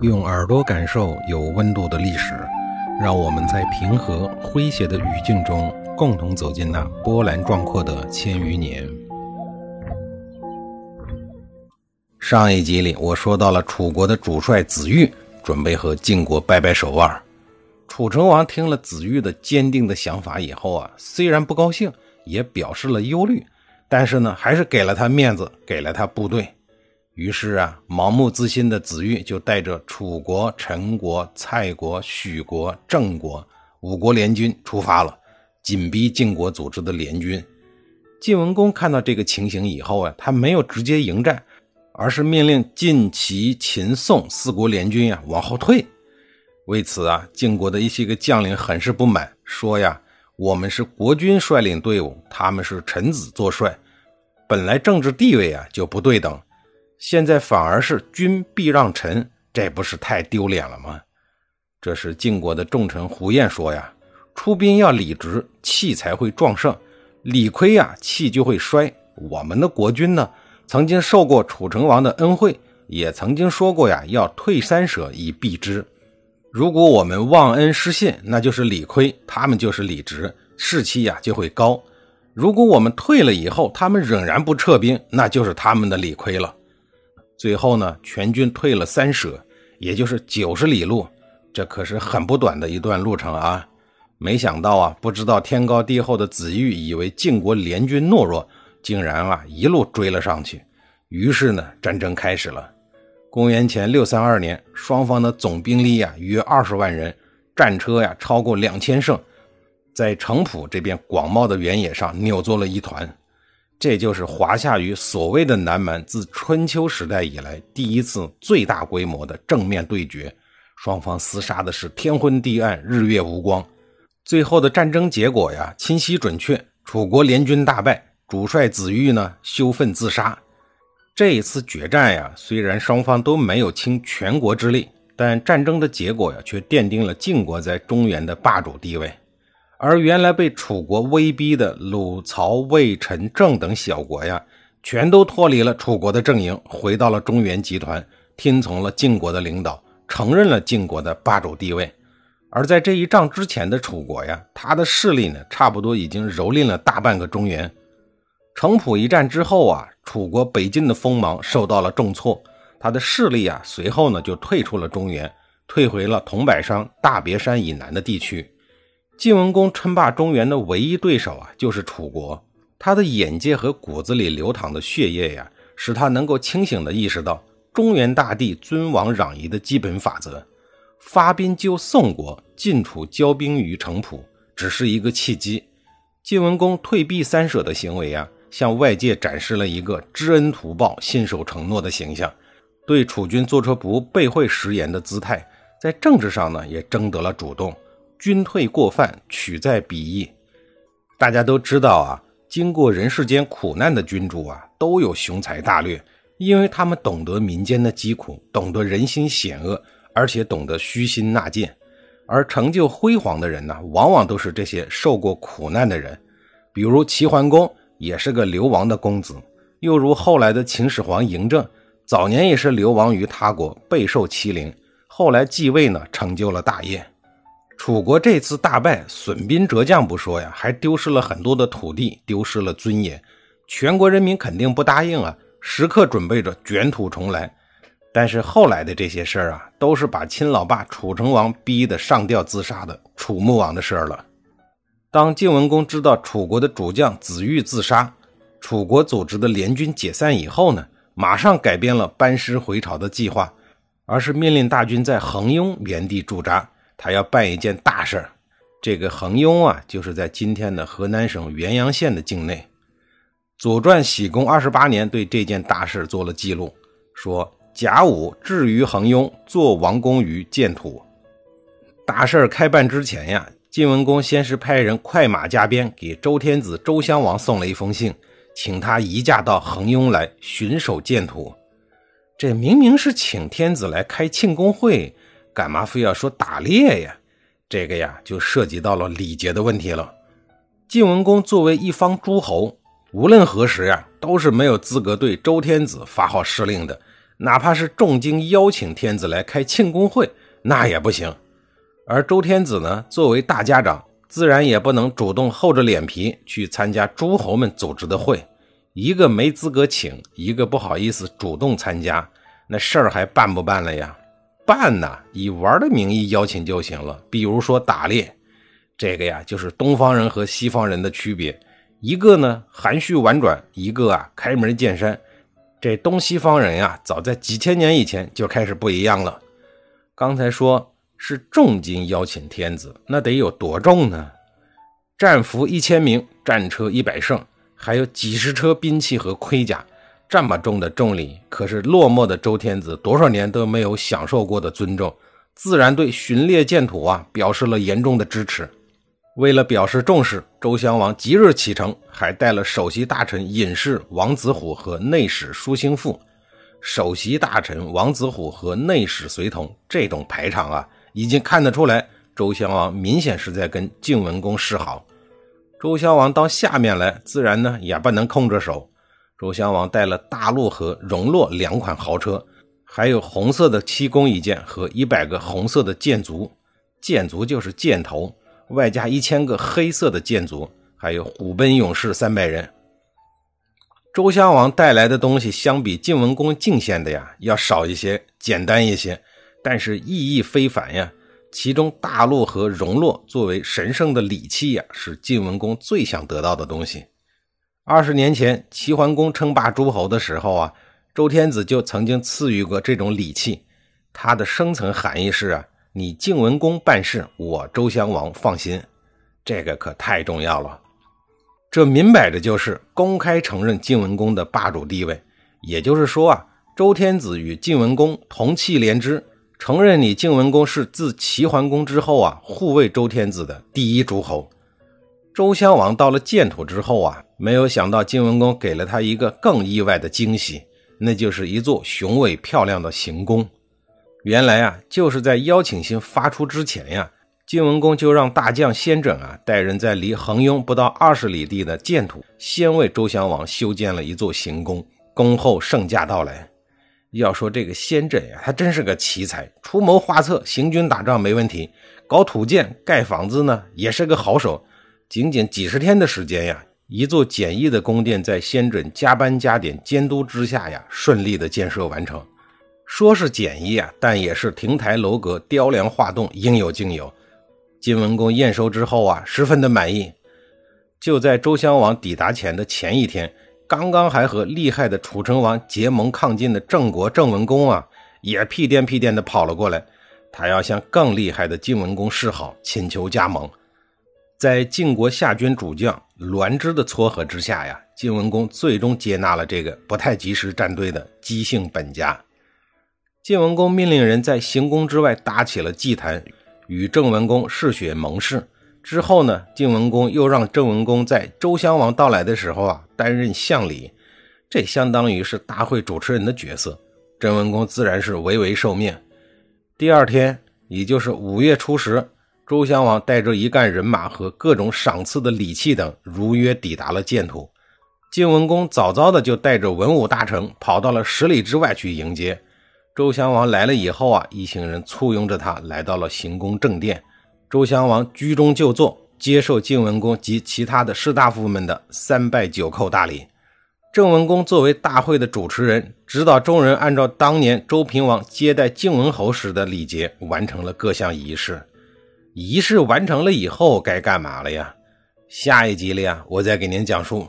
用耳朵感受有温度的历史，让我们在平和诙谐的语境中，共同走进那波澜壮阔的千余年。上一集里，我说到了楚国的主帅子玉准备和晋国掰掰手腕。楚成王听了子玉的坚定的想法以后啊，虽然不高兴，也表示了忧虑，但是呢，还是给了他面子，给了他部队。于是啊，盲目自信的子玉就带着楚国、陈国、蔡国、许国、郑国五国联军出发了，紧逼晋国组织的联军。晋文公看到这个情形以后啊，他没有直接迎战，而是命令晋、齐、秦、宋四国联军呀往后退。为此啊，晋国的一些个将领很是不满，说呀：“我们是国君率领队伍，他们是臣子作帅，本来政治地位啊就不对等。”现在反而是君必让臣，这不是太丢脸了吗？这是晋国的重臣胡彦说呀：“出兵要理直，气才会壮盛；理亏呀，气就会衰。我们的国君呢，曾经受过楚成王的恩惠，也曾经说过呀，要退三舍以避之。如果我们忘恩失信，那就是理亏，他们就是理直，士气呀就会高。如果我们退了以后，他们仍然不撤兵，那就是他们的理亏了。”最后呢，全军退了三舍，也就是九十里路，这可是很不短的一段路程啊！没想到啊，不知道天高地厚的子玉以为晋国联军懦弱，竟然啊一路追了上去。于是呢，战争开始了。公元前六三二年，双方的总兵力呀约二十万人，战车呀超过两千乘，在城濮这边广袤的原野上扭作了一团。这就是华夏与所谓的南蛮自春秋时代以来第一次最大规模的正面对决，双方厮杀的是天昏地暗、日月无光。最后的战争结果呀，清晰准确，楚国联军大败，主帅子玉呢羞愤自杀。这一次决战呀，虽然双方都没有倾全国之力，但战争的结果呀，却奠定了晋国在中原的霸主地位。而原来被楚国威逼的鲁、曹、魏、陈、郑等小国呀，全都脱离了楚国的阵营，回到了中原集团，听从了晋国的领导，承认了晋国的霸主地位。而在这一仗之前的楚国呀，他的势力呢，差不多已经蹂躏了大半个中原。城濮一战之后啊，楚国北进的锋芒受到了重挫，他的势力啊，随后呢就退出了中原，退回了桐柏山、大别山以南的地区。晋文公称霸中原的唯一对手啊，就是楚国。他的眼界和骨子里流淌的血液呀，使他能够清醒地意识到中原大地尊王攘夷的基本法则。发兵救宋国，晋楚交兵于城濮，只是一个契机。晋文公退避三舍的行为啊，向外界展示了一个知恩图报、信守承诺的形象，对楚军做出不背会食言的姿态，在政治上呢，也争得了主动。军退过犯，取在彼意。大家都知道啊，经过人世间苦难的君主啊，都有雄才大略，因为他们懂得民间的疾苦，懂得人心险恶，而且懂得虚心纳谏。而成就辉煌的人呢，往往都是这些受过苦难的人。比如齐桓公也是个流亡的公子，又如后来的秦始皇嬴政，早年也是流亡于他国，备受欺凌，后来继位呢，成就了大业。楚国这次大败，损兵折将不说呀，还丢失了很多的土地，丢失了尊严。全国人民肯定不答应啊，时刻准备着卷土重来。但是后来的这些事儿啊，都是把亲老爸楚成王逼得上吊自杀的楚穆王的事儿了。当晋文公知道楚国的主将子玉自杀，楚国组织的联军解散以后呢，马上改变了班师回朝的计划，而是命令大军在横雍原地驻扎。他要办一件大事儿，这个恒雍啊，就是在今天的河南省原阳县的境内。《左传》喜公二十八年对这件大事做了记录，说甲午至于恒雍，做王公于建土。大事开办之前呀，晋文公先是派人快马加鞭给周天子周襄王送了一封信，请他移驾到恒雍来巡守建土。这明明是请天子来开庆功会。干嘛非要说打猎呀？这个呀，就涉及到了礼节的问题了。晋文公作为一方诸侯，无论何时呀，都是没有资格对周天子发号施令的，哪怕是重金邀请天子来开庆功会，那也不行。而周天子呢，作为大家长，自然也不能主动厚着脸皮去参加诸侯们组织的会。一个没资格请，一个不好意思主动参加，那事儿还办不办了呀？办呐，以玩的名义邀请就行了。比如说打猎，这个呀，就是东方人和西方人的区别。一个呢含蓄婉转，一个啊开门见山。这东西方人呀，早在几千年以前就开始不一样了。刚才说是重金邀请天子，那得有多重呢？战俘一千名，战车一百乘，还有几十车兵器和盔甲，这么重的重礼，可是落寞的周天子多少年都没有享受过的尊重，自然对巡猎建土啊表示了严重的支持。为了表示重视，周襄王即日启程，还带了首席大臣尹氏、王子虎和内史舒兴父。首席大臣王子虎和内史随同，这种排场啊，已经看得出来，周襄王明显是在跟晋文公示好。周襄王到下面来，自然呢也不能空着手。周襄王带了大陆和荣洛两款豪车，还有红色的七弓一箭和一百个红色的箭卒，箭卒就是箭头。外加一千个黑色的箭卒，还有虎贲勇士三百人。周襄王带来的东西，相比晋文公进献的呀，要少一些，简单一些，但是意义非凡呀。其中大鹿和荣洛作为神圣的礼器呀，是晋文公最想得到的东西。二十年前齐桓公称霸诸侯的时候啊，周天子就曾经赐予过这种礼器，它的深层含义是啊。你晋文公办事，我周襄王放心，这个可太重要了。这明摆着就是公开承认晋文公的霸主地位。也就是说啊，周天子与晋文公同气连枝，承认你晋文公是自齐桓公之后啊，护卫周天子的第一诸侯。周襄王到了建土之后啊，没有想到晋文公给了他一个更意外的惊喜，那就是一座雄伟漂亮的行宫。原来啊，就是在邀请信发出之前呀，晋文公就让大将先轸啊带人在离恒雍不到二十里地的建土，先为周襄王修建了一座行宫，恭候圣驾到来。要说这个先轸呀，他真是个奇才，出谋划策，行军打仗没问题，搞土建、盖房子呢也是个好手。仅仅几十天的时间呀，一座简易的宫殿在先轸加班加点监督之下呀，顺利的建设完成。说是简易啊，但也是亭台楼阁、雕梁画栋，应有尽有。晋文公验收之后啊，十分的满意。就在周襄王抵达前的前一天，刚刚还和厉害的楚成王结盟抗晋的郑国郑文公啊，也屁颠屁颠的跑了过来，他要向更厉害的晋文公示好，请求加盟。在晋国下军主将栾枝的撮合之下呀，晋文公最终接纳了这个不太及时站队的姬姓本家。晋文公命令人在行宫之外搭起了祭坛，与郑文公嗜血盟誓。之后呢，晋文公又让郑文公在周襄王到来的时候啊，担任相礼，这相当于是大会主持人的角色。郑文公自然是唯唯受命。第二天，也就是五月初十，周襄王带着一干人马和各种赏赐的礼器等，如约抵达了建土。晋文公早早的就带着文武大臣跑到了十里之外去迎接。周襄王来了以后啊，一行人簇拥着他来到了行宫正殿。周襄王居中就坐，接受晋文公及其他的士大夫们的三拜九叩大礼。郑文公作为大会的主持人，指导众人按照当年周平王接待晋文侯时的礼节，完成了各项仪式。仪式完成了以后，该干嘛了呀？下一集里呀，我再给您讲述。